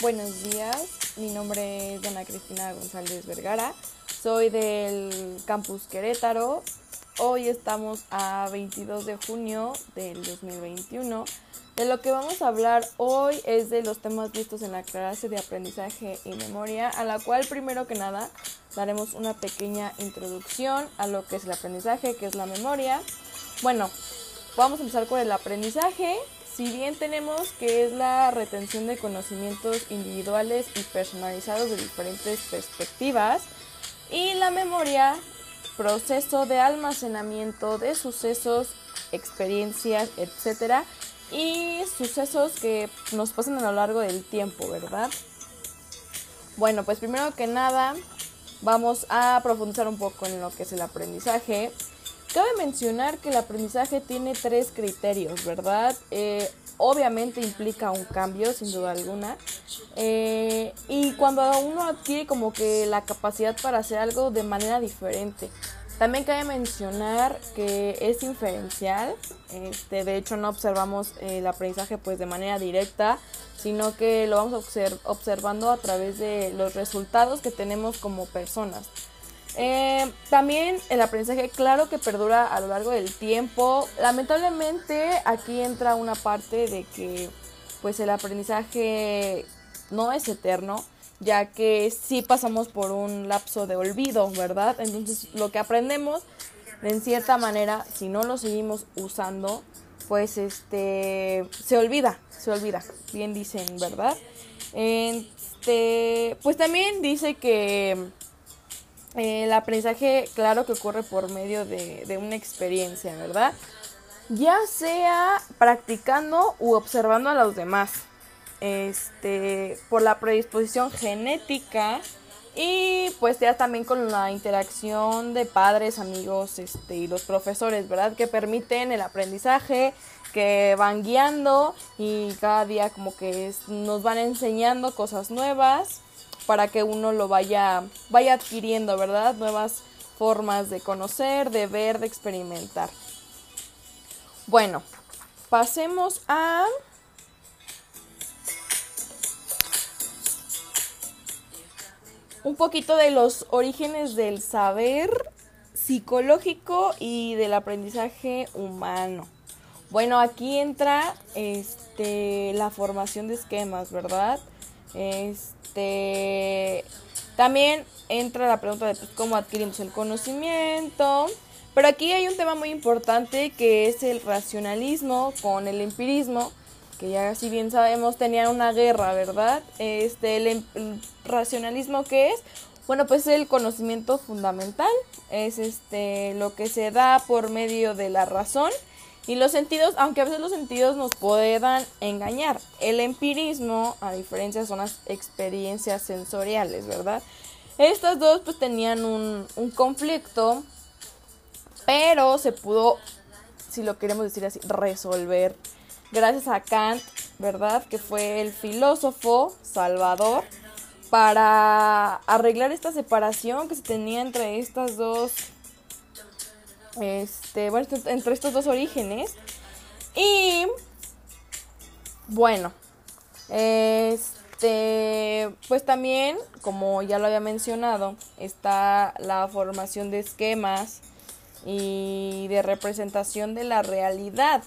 Buenos días, mi nombre es Dana Cristina González Vergara, soy del campus Querétaro. Hoy estamos a 22 de junio del 2021. De lo que vamos a hablar hoy es de los temas vistos en la clase de aprendizaje y memoria, a la cual primero que nada daremos una pequeña introducción a lo que es el aprendizaje, que es la memoria. Bueno, vamos a empezar con el aprendizaje. Si bien tenemos que es la retención de conocimientos individuales y personalizados de diferentes perspectivas, y la memoria, proceso de almacenamiento de sucesos, experiencias, etcétera, y sucesos que nos pasan a lo largo del tiempo, ¿verdad? Bueno, pues primero que nada vamos a profundizar un poco en lo que es el aprendizaje. Cabe mencionar que el aprendizaje tiene tres criterios, ¿verdad? Eh, obviamente implica un cambio, sin duda alguna. Eh, y cuando uno adquiere como que la capacidad para hacer algo de manera diferente. También cabe mencionar que es inferencial, este, de hecho no observamos el aprendizaje pues de manera directa, sino que lo vamos observando a través de los resultados que tenemos como personas. Eh, también el aprendizaje, claro que perdura a lo largo del tiempo. Lamentablemente aquí entra una parte de que pues el aprendizaje no es eterno ya que sí pasamos por un lapso de olvido, ¿verdad? Entonces lo que aprendemos, en cierta manera, si no lo seguimos usando, pues este se olvida, se olvida, bien dicen, ¿verdad? Este, pues también dice que el aprendizaje, claro que ocurre por medio de, de una experiencia, ¿verdad? Ya sea practicando u observando a los demás este, por la predisposición genética y pues ya también con la interacción de padres, amigos este, y los profesores, ¿verdad? Que permiten el aprendizaje, que van guiando y cada día como que nos van enseñando cosas nuevas para que uno lo vaya, vaya adquiriendo, ¿verdad? Nuevas formas de conocer, de ver, de experimentar. Bueno, pasemos a un poquito de los orígenes del saber psicológico y del aprendizaje humano. Bueno, aquí entra este la formación de esquemas, ¿verdad? Este también entra la pregunta de pues, cómo adquirimos el conocimiento. Pero aquí hay un tema muy importante que es el racionalismo con el empirismo que ya si bien sabemos tenían una guerra, ¿verdad? Este, el, racionalismo que es, bueno, pues el conocimiento fundamental, es este lo que se da por medio de la razón y los sentidos, aunque a veces los sentidos nos puedan engañar. El empirismo, a diferencia, son las experiencias sensoriales, ¿verdad? Estas dos pues tenían un, un conflicto, pero se pudo, si lo queremos decir así, resolver gracias a Kant, ¿verdad? Que fue el filósofo salvador para arreglar esta separación que se tenía entre estas dos este, bueno, entre estos dos orígenes. Y bueno, este, pues también, como ya lo había mencionado, está la formación de esquemas y de representación de la realidad,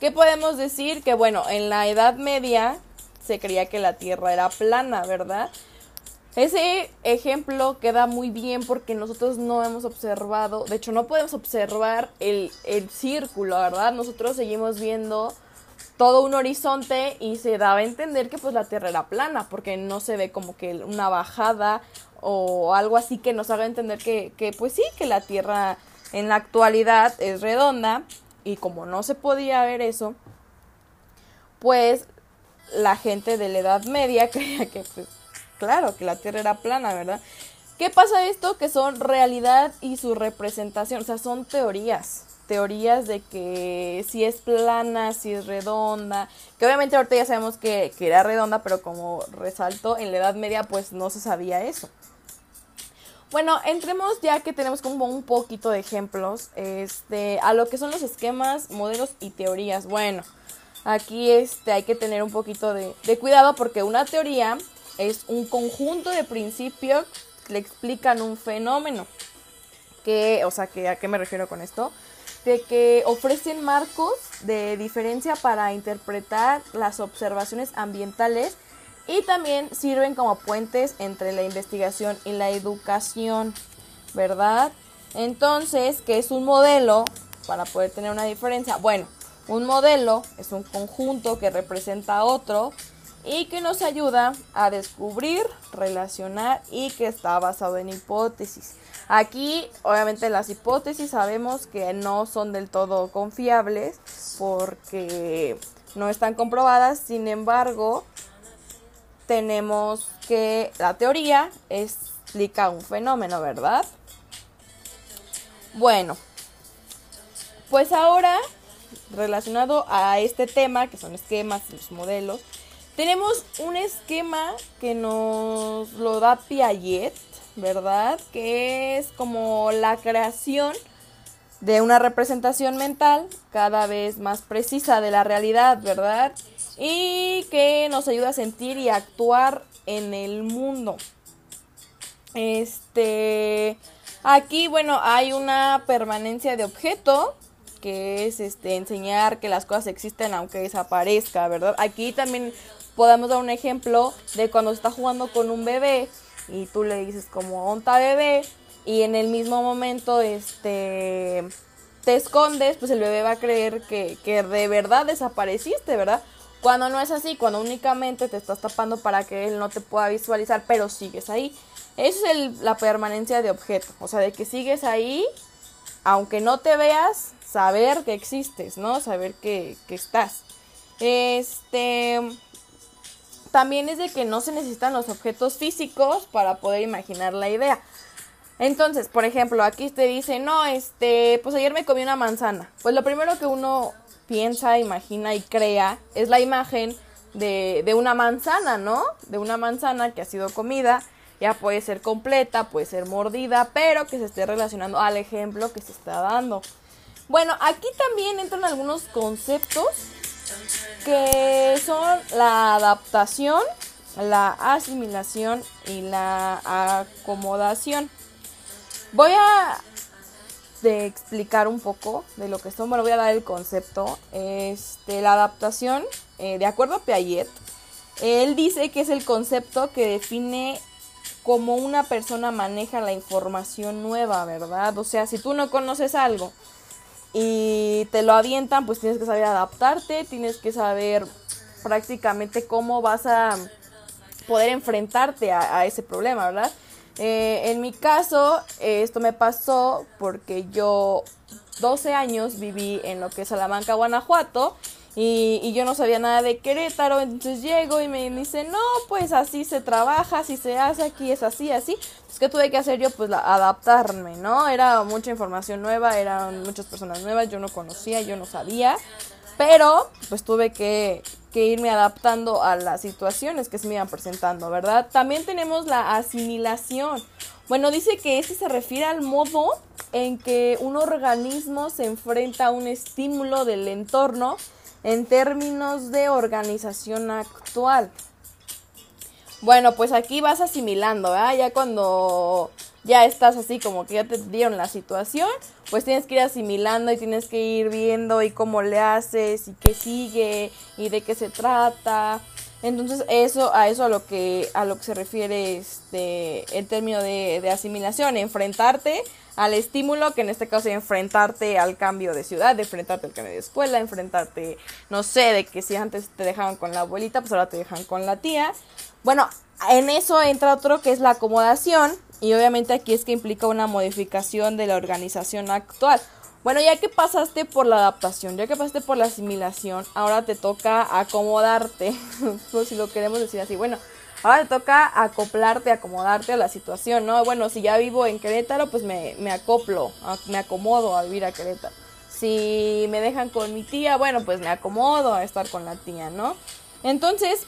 ¿Qué podemos decir? Que bueno, en la Edad Media se creía que la Tierra era plana, ¿verdad? Ese ejemplo queda muy bien porque nosotros no hemos observado, de hecho no podemos observar el, el círculo, ¿verdad? Nosotros seguimos viendo todo un horizonte y se daba a entender que pues la Tierra era plana porque no se ve como que una bajada o algo así que nos haga entender que, que pues sí, que la Tierra en la actualidad es redonda y como no se podía ver eso, pues la gente de la Edad Media creía que, pues, claro, que la Tierra era plana, ¿verdad? ¿Qué pasa esto? Que son realidad y su representación, o sea, son teorías, teorías de que si es plana, si es redonda, que obviamente ahorita ya sabemos que, que era redonda, pero como resalto, en la Edad Media pues no se sabía eso. Bueno, entremos ya que tenemos como un poquito de ejemplos este, a lo que son los esquemas, modelos y teorías. Bueno, aquí este, hay que tener un poquito de, de cuidado porque una teoría es un conjunto de principios que le explican un fenómeno. Que, o sea, que, ¿a qué me refiero con esto? De que ofrecen marcos de diferencia para interpretar las observaciones ambientales y también sirven como puentes entre la investigación y la educación, ¿verdad? Entonces, ¿qué es un modelo? Para poder tener una diferencia. Bueno, un modelo es un conjunto que representa a otro y que nos ayuda a descubrir, relacionar y que está basado en hipótesis. Aquí, obviamente, las hipótesis sabemos que no son del todo confiables porque no están comprobadas, sin embargo, tenemos que la teoría explica un fenómeno, ¿verdad? Bueno, pues ahora, relacionado a este tema, que son esquemas y los modelos, tenemos un esquema que nos lo da Piaget, ¿verdad? Que es como la creación de una representación mental cada vez más precisa de la realidad, ¿verdad? Y que nos ayuda a sentir y actuar en el mundo. Este, aquí, bueno, hay una permanencia de objeto que es este enseñar que las cosas existen aunque desaparezca, ¿verdad? Aquí también podemos dar un ejemplo de cuando está jugando con un bebé y tú le dices como onta bebé y en el mismo momento este te escondes, pues el bebé va a creer que, que de verdad desapareciste, ¿verdad? Cuando no es así, cuando únicamente te estás tapando para que él no te pueda visualizar, pero sigues ahí. Esa es la permanencia de objeto, o sea, de que sigues ahí, aunque no te veas, saber que existes, ¿no? Saber que, que estás. Este, también es de que no se necesitan los objetos físicos para poder imaginar la idea. Entonces, por ejemplo, aquí te dice, no, este, pues ayer me comí una manzana. Pues lo primero que uno piensa, imagina y crea es la imagen de, de una manzana, ¿no? De una manzana que ha sido comida. Ya puede ser completa, puede ser mordida, pero que se esté relacionando al ejemplo que se está dando. Bueno, aquí también entran algunos conceptos que son la adaptación, la asimilación y la acomodación. Voy a explicar un poco de lo que son, bueno, voy a dar el concepto. Este, la adaptación, eh, de acuerdo a Piaget, él dice que es el concepto que define cómo una persona maneja la información nueva, ¿verdad? O sea, si tú no conoces algo y te lo avientan, pues tienes que saber adaptarte, tienes que saber prácticamente cómo vas a poder enfrentarte a, ese problema, ¿verdad? Eh, en mi caso, esto me pasó porque yo 12 años viví en lo que es Salamanca, Guanajuato, y, yo no sabía nada de Querétaro, entonces llego y me dice, no, pues así se trabaja, así se hace, aquí es así, así. Es que tuve que hacer yo, pues adaptarme, ¿no? Era mucha información nueva, eran muchas personas nuevas, yo no conocía, yo no sabía, pero pues tuve que, irme adaptando a las situaciones que se me iban presentando, ¿verdad? También tenemos la asimilación. Bueno, dice que este se refiere al modo en que un organismo se enfrenta a un estímulo del entorno en términos de organización actual. Bueno, pues aquí vas asimilando, ¿verdad? Ya cuando ya estás así como que ya te dieron la situación, pues tienes que ir asimilando y tienes que ir viendo y cómo le haces y qué sigue y de qué se trata. Entonces, eso a eso a lo que a lo que se refiere este el término de, de asimilación, enfrentarte al estímulo, que en este caso es enfrentarte al cambio de ciudad, enfrentarte al cambio de escuela, enfrentarte, no sé, de que si antes te dejaban con la abuelita, pues ahora te dejan con la tía. Bueno, en eso entra otro que es la acomodación y obviamente aquí es que implica una modificación de la organización actual. Bueno, ya que pasaste por la adaptación, ya que pasaste por la asimilación, ahora te toca acomodarte, si lo queremos decir así. Bueno, Ahora te toca acoplarte, acomodarte a la situación, ¿no? Bueno, si ya vivo en Querétaro, pues me, me acoplo, me acomodo a vivir a Querétaro. Si me dejan con mi tía, bueno, pues me acomodo a estar con la tía, ¿no? Entonces,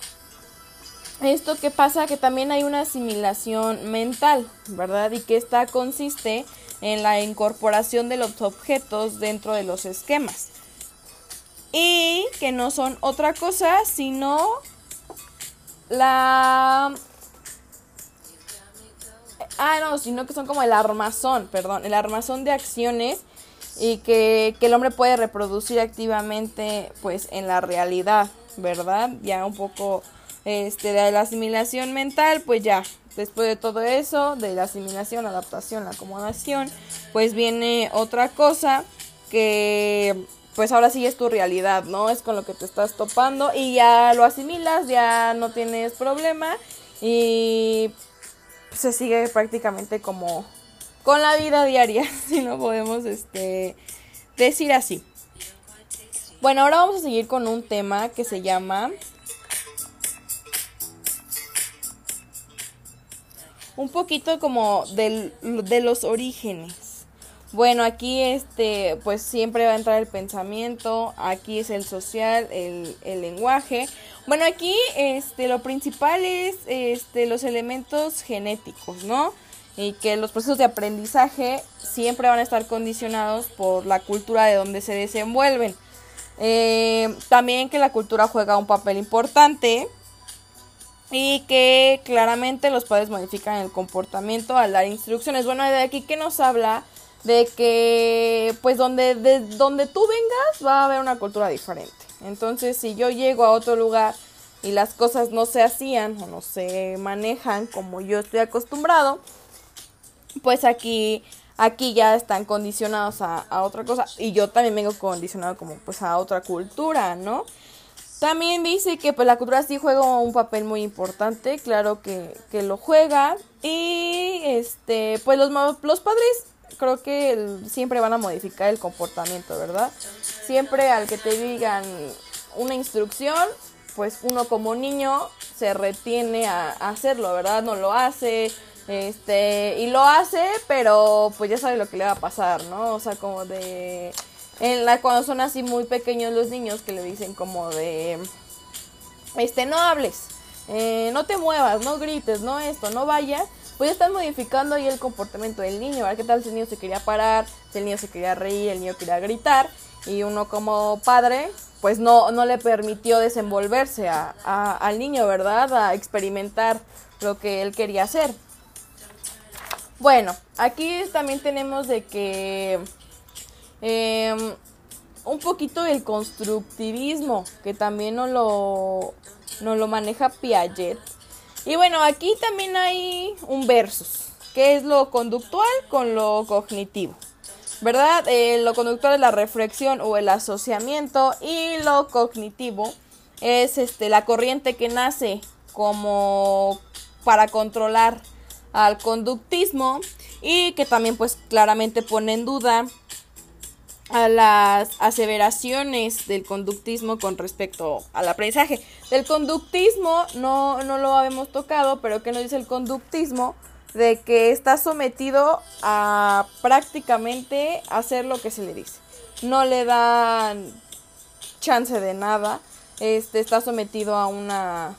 esto que pasa que también hay una asimilación mental, ¿verdad? Y que esta consiste en la incorporación de los objetos dentro de los esquemas. y que no son otra cosa sino la... Ah, no, sino que son como el armazón, perdón, el armazón de acciones y que, que el hombre puede reproducir activamente pues en la realidad, ¿verdad? Ya un poco este, de la asimilación mental, pues ya, después de todo eso, de la asimilación, adaptación, la acomodación, pues viene otra cosa que pues ahora sí es tu realidad, ¿no? Es con lo que te estás topando y ya lo asimilas, ya no tienes problema y se sigue prácticamente como con la vida diaria, si no podemos este decir así. Bueno, ahora vamos a seguir con un tema que se llama un poquito como del, de los orígenes. Bueno, aquí este, pues siempre va a entrar el pensamiento, aquí es el social, el, el lenguaje. Bueno, aquí este, lo principal es este, los elementos genéticos, ¿no? Y que los procesos de aprendizaje siempre van a estar condicionados por la cultura de donde se desenvuelven. Eh, también que la cultura juega un papel importante y que claramente los padres modifican el comportamiento al dar instrucciones. Bueno, de aquí que nos habla de que pues donde de donde tú vengas va a haber una cultura diferente. Entonces, si yo llego a otro lugar y las cosas no se hacían o no se manejan como yo estoy acostumbrado, pues aquí aquí ya están condicionados a, a otra cosa y yo también vengo condicionado como pues a otra cultura, ¿no? También dice que pues la cultura sí juega un papel muy importante, claro que, que lo juega y este pues los, los padres creo que siempre van a modificar el comportamiento, ¿verdad? Siempre al que te digan una instrucción, pues uno como niño se retiene a, hacerlo, ¿verdad? No lo hace, este, y lo hace, pero pues ya sabe lo que le va a pasar, ¿no? O sea, como de, en la, cuando son así muy pequeños los niños que le dicen como de, este, no hables, eh, no te muevas, no grites, no esto, no vayas, pues están modificando ahí el comportamiento del niño, ¿verdad? ¿Qué tal si el niño se quería parar, si el niño se quería reír, el niño quería gritar y uno como padre pues no, no le permitió desenvolverse a, al niño, ¿verdad? A experimentar lo que él quería hacer. Bueno, aquí también tenemos de que em, un poquito del constructivismo, que también no lo, no lo maneja Piaget, y bueno, aquí también hay un versus, que es lo conductual con lo cognitivo. ¿Verdad? Eh, lo conductual es la reflexión o el asociamiento y lo cognitivo es este la corriente que nace como para controlar al conductismo y que también pues claramente pone en duda a las aseveraciones del conductismo con respecto al aprendizaje. Del conductismo no, no lo habíamos tocado, pero ¿qué nos dice el conductismo? De que está sometido a prácticamente hacer lo que se le dice. No le dan chance de nada. Este está sometido a una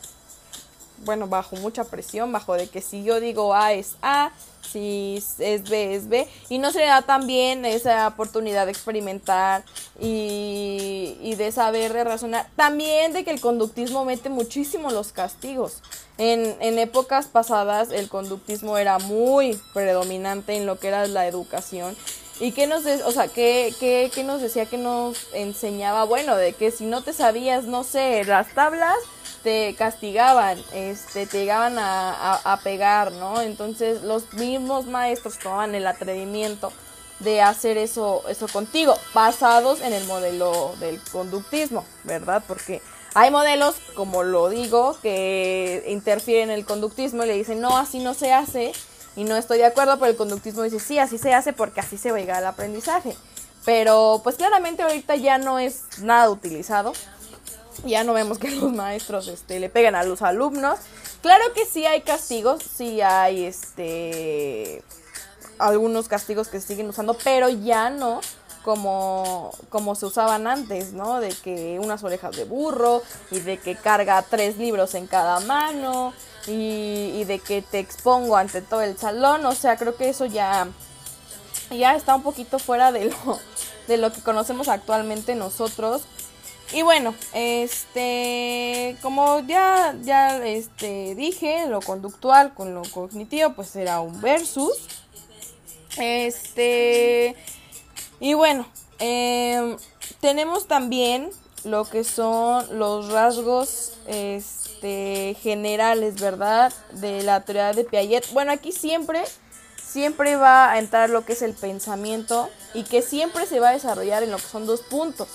bueno, bajo mucha presión, bajo de que si yo digo A es A, si es B es B, y no se le da también esa oportunidad de experimentar y, y de saber, de razonar. También de que el conductismo mete muchísimo los castigos. En, en épocas pasadas el conductismo era muy predominante en lo que era la educación. ¿Y qué nos, o sea, qué, qué, qué nos decía que nos enseñaba? Bueno, de que si no te sabías, no sé, las tablas, te castigaban, este, te llegaban a, pegar, ¿no? Entonces los mismos maestros tomaban el atrevimiento de hacer eso, eso contigo, basados en el modelo del conductismo, ¿verdad? Porque hay modelos, como lo digo, que interfieren en el conductismo y le dicen, no, así no se hace, y no estoy de acuerdo, pero el conductismo dice, sí, así se hace porque así se va a llegar al aprendizaje. Pero pues claramente ahorita ya no es nada utilizado ya no vemos que los maestros este, le pegan a los alumnos. Claro que sí hay castigos, sí hay este algunos castigos que siguen usando, pero ya no como, como se usaban antes, ¿no? De que unas orejas de burro y de que carga tres libros en cada mano y, y de que te expongo ante todo el salón. O sea, creo que eso ya, ya está un poquito fuera de lo, de lo que conocemos actualmente nosotros Y bueno, este, como ya, ya este, dije, lo conductual con lo cognitivo, pues será un versus. Este, y bueno, em, tenemos también lo que son los rasgos este, generales, ¿verdad? De la teoría de Piaget. Bueno, aquí siempre, siempre va a entrar lo que es el pensamiento y que siempre se va a desarrollar en lo que son dos puntos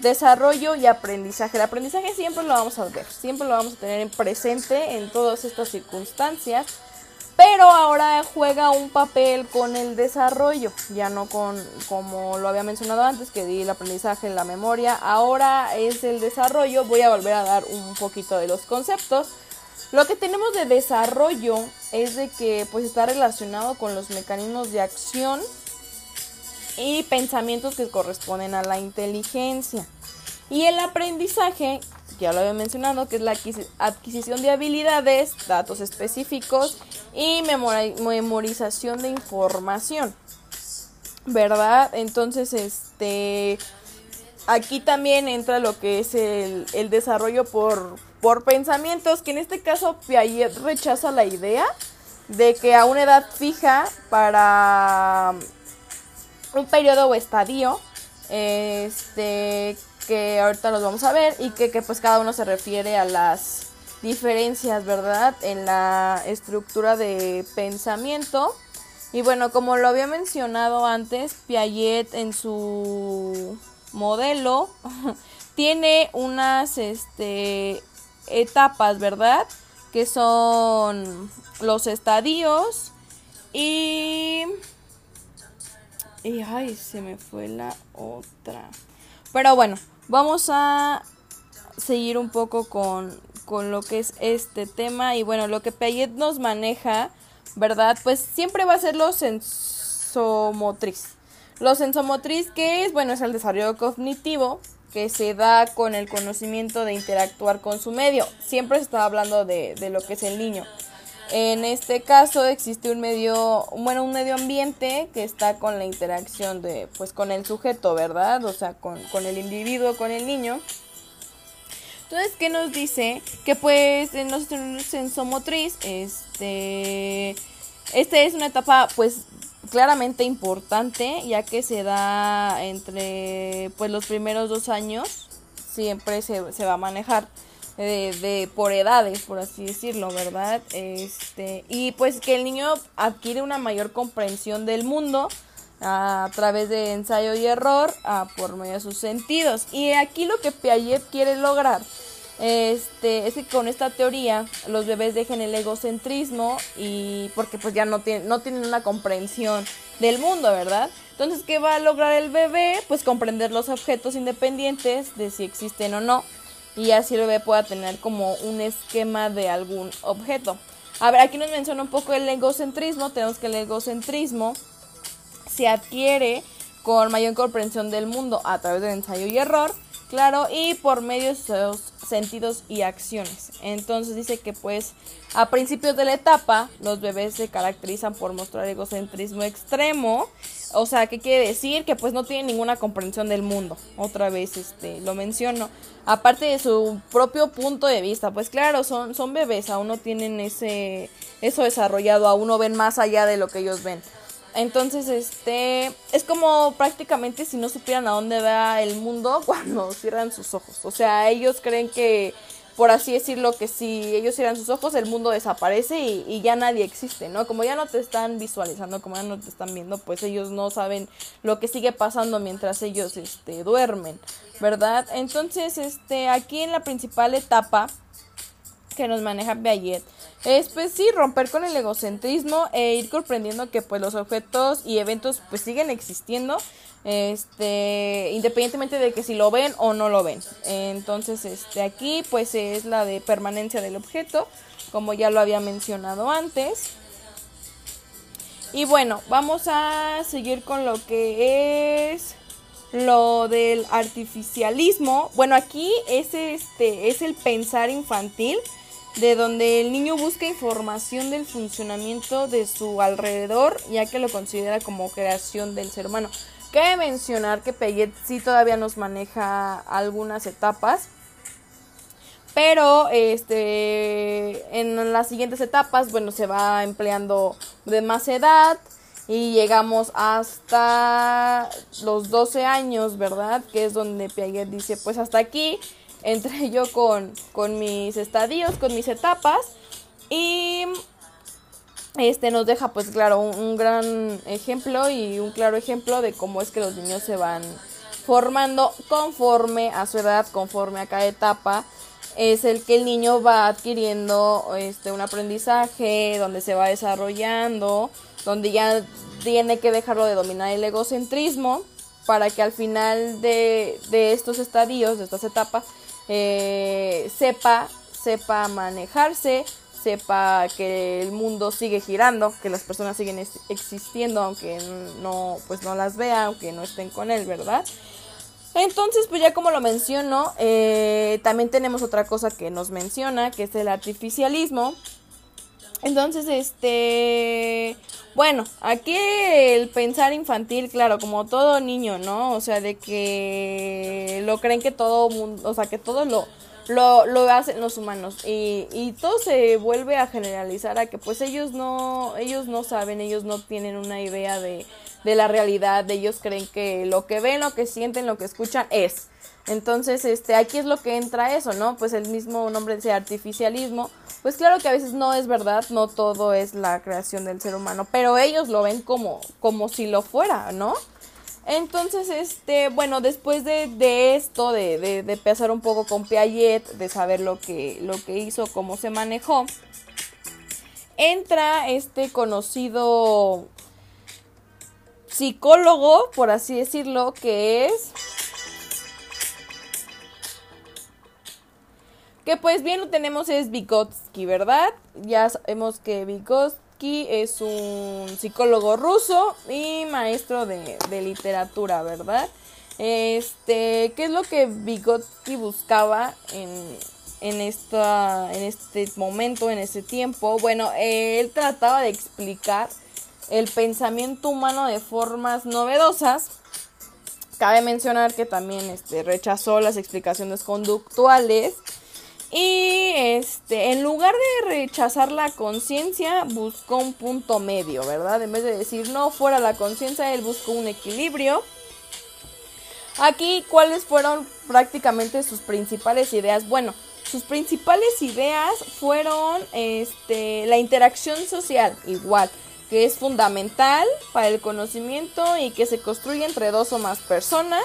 desarrollo y aprendizaje. El aprendizaje siempre lo vamos a ver, siempre lo vamos a tener en presente en todas estas circunstancias, pero ahora juega un papel con el desarrollo, ya no con como lo había mencionado antes, que di el aprendizaje en la memoria, ahora es el desarrollo, voy a volver a dar un poquito de los conceptos. Lo que tenemos de desarrollo es de que pues está relacionado con los mecanismos de acción y pensamientos que corresponden a la inteligencia. Y el aprendizaje, ya lo había mencionado, que es la adquisición de habilidades, datos específicos y memorización de información. ¿Verdad? Entonces, este aquí también entra lo que es el, desarrollo por, por pensamientos, que en este caso Piaget rechaza la idea de que a una edad fija para un periodo o estadio, este, que ahorita los vamos a ver y que, que pues cada uno se refiere a las diferencias, ¿verdad? En la estructura de pensamiento. Y bueno, como lo había mencionado antes, Piaget en su modelo tiene unas este, etapas, ¿verdad? Que son los estadios y y ay, se me fue la otra. Pero bueno, vamos a seguir un poco con, con lo que es este tema. Y bueno, lo que Piaget nos maneja, ¿verdad? Pues siempre va a ser lo sensomotriz. Lo sensomotriz que es, bueno, es el desarrollo cognitivo que se da con el conocimiento de interactuar con su medio. Siempre se está hablando de, de lo que es el niño. En este caso existe un medio, bueno, un medio ambiente que está con la interacción de, pues, con el sujeto, ¿verdad? O sea, con, con el individuo, con el niño. Entonces, ¿qué nos dice? Que pues en nuestro sensomotriz, este, esta es una etapa, pues, claramente importante, ya que se da entre, pues, los primeros dos años, siempre se, se va a manejar de, por edades, por así decirlo, ¿verdad? Este, y pues que el niño adquiere una mayor comprensión del mundo a, través de ensayo y error por medio de sus sentidos. Y aquí lo que Piaget quiere lograr este, es que con esta teoría los bebés dejen el egocentrismo y porque pues ya no tienen, no tienen una comprensión del mundo, ¿verdad? Entonces, ¿qué va a lograr el bebé? Pues comprender los objetos independientes de si existen o no y así el bebé pueda tener como un esquema de algún objeto. A ver, aquí nos menciona un poco el egocentrismo. Tenemos que el egocentrismo se adquiere con mayor comprensión del mundo a través del ensayo y error, claro, y por medio de sus sentidos y acciones. Entonces dice que pues a principios de la etapa los bebés se caracterizan por mostrar egocentrismo extremo o sea, ¿qué quiere decir? Que pues no tiene ninguna comprensión del mundo. Otra vez este lo menciono. Aparte de su propio punto de vista, pues claro, son son bebés, aún no tienen ese eso desarrollado, aún no ven más allá de lo que ellos ven. Entonces, este es como prácticamente si no supieran a dónde va el mundo cuando cierran sus ojos. O sea, ellos creen que por así decirlo, que si ellos cierran sus ojos, el mundo desaparece y, ya nadie existe, ¿no? Como ya no te están visualizando, como ya no te están viendo, pues ellos no saben lo que sigue pasando mientras ellos este, duermen, ¿verdad? Entonces, este, aquí en la principal etapa que nos maneja Piaget es pues sí romper con el egocentrismo e ir comprendiendo que pues los objetos y eventos pues siguen existiendo este independientemente de que si lo ven o no lo ven. Entonces este aquí pues es la de permanencia del objeto como ya lo había mencionado antes. Y bueno vamos a seguir con lo que es lo del artificialismo. Bueno aquí es este es el pensar infantil de donde el niño busca información del funcionamiento de su alrededor ya que lo considera como creación del ser humano Cabe mencionar que Piaget sí todavía nos maneja algunas etapas, pero este en las siguientes etapas, bueno, se va empleando de más edad y llegamos hasta los 12 años, ¿verdad? Que es donde Piaget dice, pues hasta aquí entré yo con, con mis estadios, con mis etapas y este nos deja pues claro un, gran ejemplo y un claro ejemplo de cómo es que los niños se van formando conforme a su edad, conforme a cada etapa. Es el que el niño va adquiriendo este un aprendizaje, donde se va desarrollando, donde ya tiene que dejarlo de dominar el egocentrismo para que al final de, de estos estadios, de estas etapas, eh, sepa, sepa manejarse, sepa que el mundo sigue girando, que las personas siguen existiendo aunque no pues no las vea, aunque no estén con él, ¿verdad? Entonces, pues ya como lo menciono, eh, también tenemos otra cosa que nos menciona, que es el artificialismo. Entonces, este, bueno, aquí el pensar infantil, claro, como todo niño, ¿no? O sea, de que lo creen que todo mundo, o sea, que todo lo lo, lo hacen los humanos. Y, y todo se vuelve a generalizar a que pues ellos no ellos no saben ellos no tienen una idea de, de la realidad ellos creen que lo que ven lo que sienten lo que escuchan es. Entonces este aquí es lo que entra eso no pues el mismo nombre de artificialismo pues claro que a veces no es verdad no todo es la creación del ser humano pero ellos lo ven como como si lo fuera no entonces, este, bueno, después de, de esto, de, de, de, empezar un poco con Piaget, de saber lo que, lo que hizo, cómo se manejó, entra este conocido psicólogo, por así decirlo, que es... Que pues bien lo tenemos es Vygotsky, ¿verdad? Ya sabemos que Vygotsky es un psicólogo ruso y maestro de, literatura, ¿verdad? Este, ¿qué es lo que Vygotsky buscaba en, en, esta, en este momento, en ese tiempo? Bueno, él trataba de explicar el pensamiento humano de formas novedosas. Cabe mencionar que también este, rechazó las explicaciones conductuales y este, en lugar de rechazar la conciencia, buscó un punto medio, ¿verdad? En vez de decir no fuera la conciencia, él buscó un equilibrio. Aquí, ¿cuáles fueron prácticamente sus principales ideas? Bueno, sus principales ideas fueron este, la interacción social, igual, que es fundamental para el conocimiento y que se construye entre dos o más personas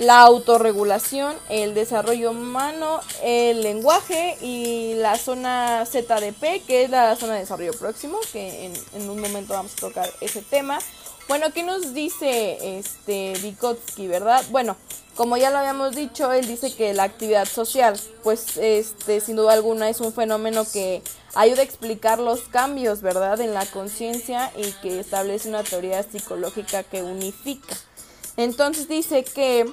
la autorregulación, el desarrollo humano, el lenguaje y la zona ZDP, que es la zona de desarrollo próximo, que en, un momento vamos a tocar ese tema. Bueno, ¿qué nos dice este Vygotsky, verdad? Bueno, como ya lo habíamos dicho, él dice que la actividad social, pues este sin duda alguna es un fenómeno que ayuda a explicar los cambios, ¿verdad? En la conciencia y que establece una teoría psicológica que unifica. Entonces dice que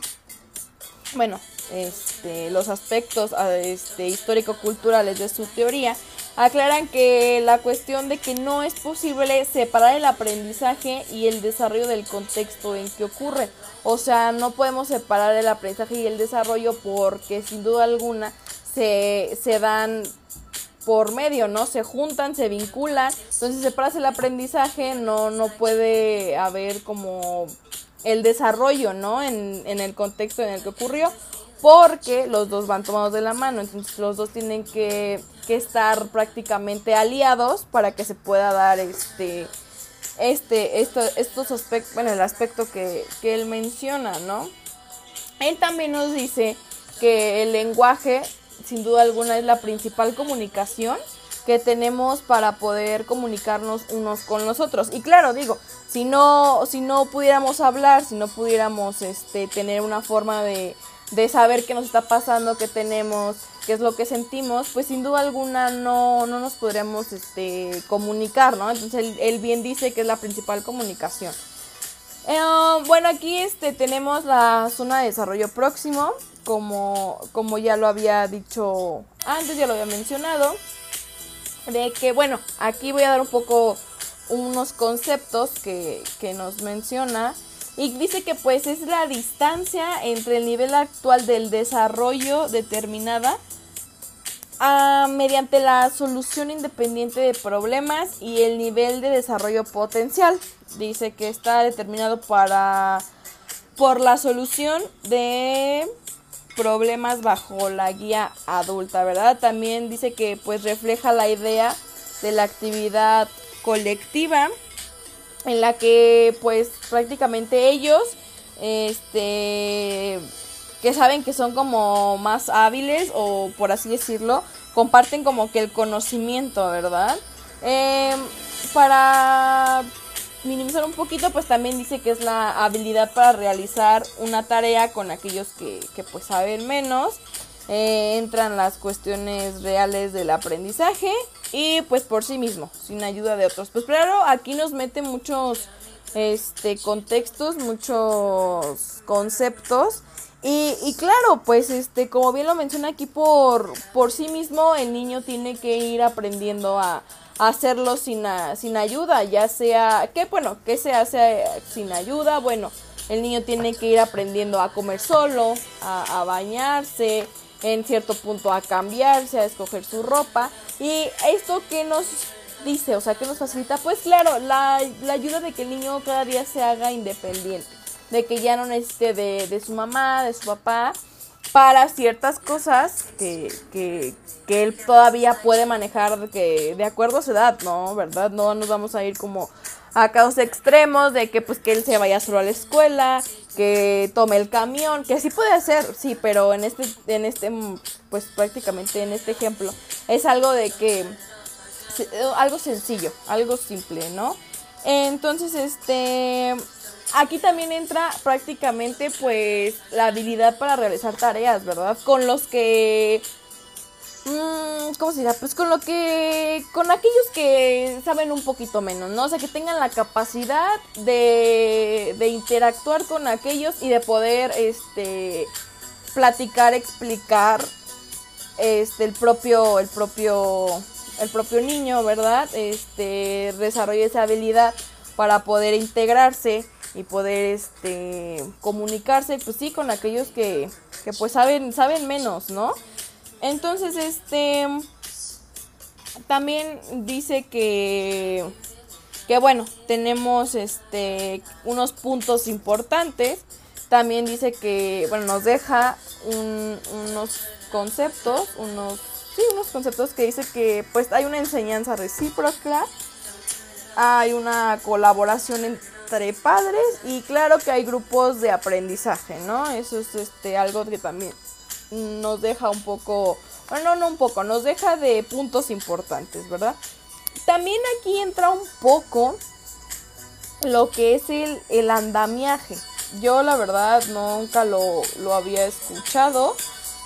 bueno, este, los aspectos ah, este, histórico-culturales de su teoría, aclaran que la cuestión de que no es posible separar el aprendizaje y el desarrollo del contexto en que ocurre. O sea, no podemos separar el aprendizaje y el desarrollo porque sin duda alguna se, se dan por medio, ¿no? Se juntan, se vinculan. Entonces, separas el aprendizaje, no, no puede haber como el desarrollo, ¿no? En, en el contexto en el que ocurrió, porque los dos van tomados de la mano, entonces los dos tienen que, que estar prácticamente aliados para que se pueda dar este este, esto, estos aspectos, bueno, el aspecto que, que, él menciona, ¿no? Él también nos dice que el lenguaje, sin duda alguna, es la principal comunicación que tenemos para poder comunicarnos unos con los otros. Y claro, digo, si no, si no pudiéramos hablar, si no pudiéramos este, tener una forma de, de saber qué nos está pasando, qué tenemos, qué es lo que sentimos, pues sin duda alguna no, no nos podríamos este, comunicar, ¿no? Entonces él, bien dice que es la principal comunicación. Eh, bueno, aquí este, tenemos la zona de desarrollo próximo, como, como ya lo había dicho antes, ya lo había mencionado de que, bueno, aquí voy a dar un poco unos conceptos que, que nos menciona. y dice que pues es la distancia entre el nivel actual del desarrollo determinada ah, mediante la solución independiente de problemas y el nivel de desarrollo potencial. Dice que está determinado para por la solución de problemas bajo la guía adulta, ¿verdad? También dice que pues refleja la idea de la actividad colectiva en la que pues prácticamente ellos este que saben que son como más hábiles o por así decirlo comparten como que el conocimiento verdad em, para minimizar un poquito pues también dice que es la habilidad para realizar una tarea con aquellos que, que pues saben menos eh, entran las cuestiones reales del aprendizaje y pues por sí mismo, sin ayuda de otros. Pues claro, aquí nos mete muchos este contextos, muchos conceptos y, y, claro, pues este, como bien lo menciona aquí por, por sí mismo, el niño tiene que ir aprendiendo a, hacerlo sin, sin ayuda, ya sea, que bueno, que se hace sin ayuda, bueno, el niño tiene que ir aprendiendo a comer solo, a, a bañarse, en cierto punto a cambiarse, a escoger su ropa. Y esto que nos dice, o sea, que nos facilita, pues claro, la, la ayuda de que el niño cada día se haga independiente, de que ya no necesite de, de su mamá, de su papá, para ciertas cosas que, que, que él todavía puede manejar que, de acuerdo a su edad, ¿no? ¿Verdad? No nos vamos a ir como a casos extremos de que pues que él se vaya solo a la escuela, que tome el camión, que sí puede hacer, sí, pero en este, en este, pues prácticamente en este ejemplo, es algo de que, algo sencillo, algo simple, ¿no? Entonces, este, aquí también entra prácticamente pues la habilidad para realizar tareas, ¿verdad? Con los que Mm, ¿cómo se dirá? Pues con lo que, con aquellos que saben un poquito menos, ¿no? O sea, que tengan la capacidad de, de interactuar con aquellos y de poder, este, platicar, explicar, este, el propio, el propio, el propio niño, ¿verdad? Este, desarrolla esa habilidad para poder integrarse y poder, este, comunicarse, pues sí, con aquellos que, que pues saben, saben menos, ¿no? Entonces, este también dice que que bueno, tenemos este unos puntos importantes. También dice que bueno, nos deja unos conceptos, unos sí, unos conceptos que dice que pues hay una enseñanza recíproca, hay una colaboración entre padres y claro que hay grupos de aprendizaje, ¿no? Eso es este algo que también nos deja un poco, bueno, no un poco, nos deja de puntos importantes, ¿verdad? También aquí entra un poco lo que es el, el andamiaje. Yo la verdad nunca lo, lo había escuchado,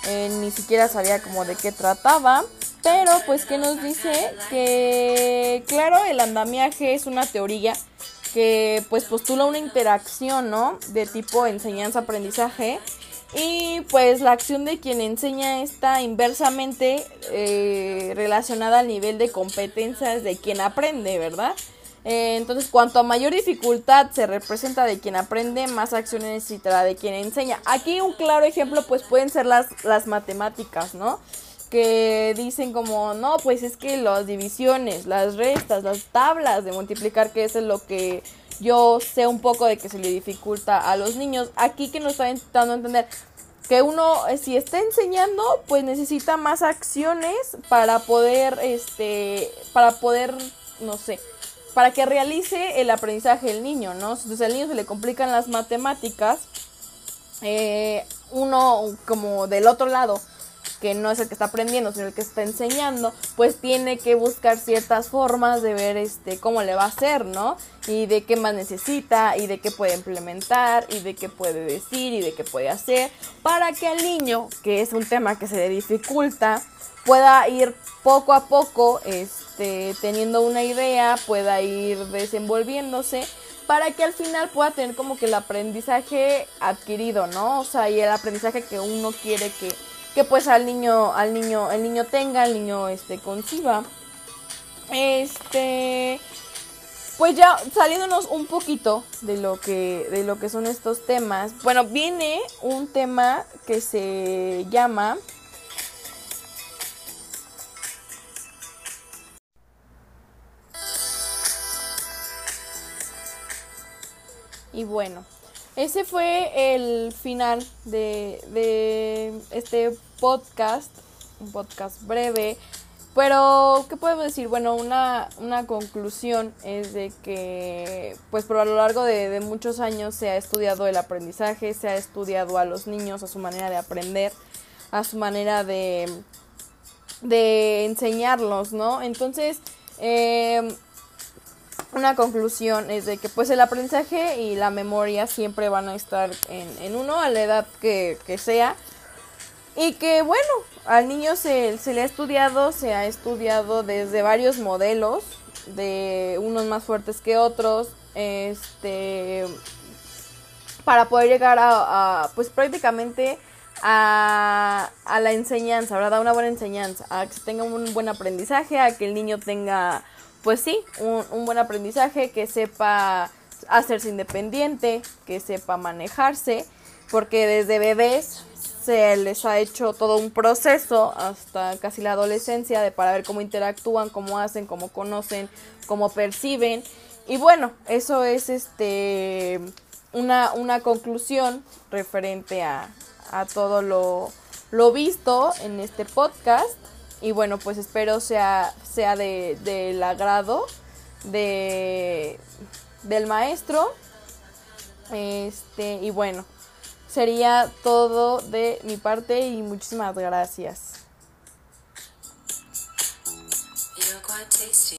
eh, ni siquiera sabía como de qué trataba, pero pues que nos dice que claro, el andamiaje es una teoría que pues postula una interacción, ¿no? De tipo enseñanza-aprendizaje y pues la acción de quien enseña está inversamente eh, relacionada al nivel de competencias de quien aprende, ¿verdad? Eh, entonces, cuanto a mayor dificultad se representa de quien aprende, más acciones necesitará de quien enseña. Aquí un claro ejemplo, pues pueden ser las, las matemáticas, ¿no? Que dicen como, no, pues es que las divisiones, las restas, las tablas de multiplicar, que eso es lo que yo sé un poco de que se le dificulta a los niños. Aquí que nos está intentando entender que uno eh, si está enseñando, pues necesita más acciones para poder este para poder no sé, para que realice el aprendizaje del niño, ¿no? Entonces al niño se le complican las matemáticas, eh, uno como del otro lado que no es el que está aprendiendo, sino el que está enseñando, pues tiene que buscar ciertas formas de ver este cómo le va a hacer, ¿no? Y de qué más necesita y de qué puede implementar y de qué puede decir y de qué puede hacer para que al niño, que es un tema que se le dificulta, pueda ir poco a poco este teniendo una idea, pueda ir desenvolviéndose para que al final pueda tener como que el aprendizaje adquirido, ¿no? O sea, y el aprendizaje que uno quiere que que pues al niño, al niño, el niño tenga, el niño este conciba. Este pues ya saliéndonos un poquito de lo que de lo que son estos temas. Bueno, viene un tema que se llama Y bueno, ese fue el final de, de este podcast, un podcast breve pero, ¿qué podemos decir? Bueno, una, una conclusión es de que, pues por a lo largo de, muchos años se ha estudiado el aprendizaje, se ha estudiado a los niños, a su manera de aprender, a su manera de, de enseñarlos, ¿no? Entonces, em, una conclusión es de que pues el aprendizaje y la memoria siempre van a estar en, en uno a la edad que, que sea y que bueno, al niño se, se, le ha estudiado, se ha estudiado desde varios modelos, de unos más fuertes que otros, este, para poder llegar a, pues prácticamente a, a, la enseñanza, ¿verdad? A una buena enseñanza, a que se tenga un buen aprendizaje, a que el niño tenga, pues sí, un, un buen aprendizaje, que sepa hacerse independiente, que sepa manejarse, porque desde bebés se les ha hecho todo un proceso hasta casi la adolescencia de para ver cómo interactúan, cómo hacen, cómo conocen, cómo perciben. Y bueno, eso es este una, una conclusión referente a, a todo lo, lo, visto en este podcast. Y bueno, pues espero sea, sea de, del agrado de, del maestro. Este, y bueno, sería todo de mi parte y muchísimas gracias.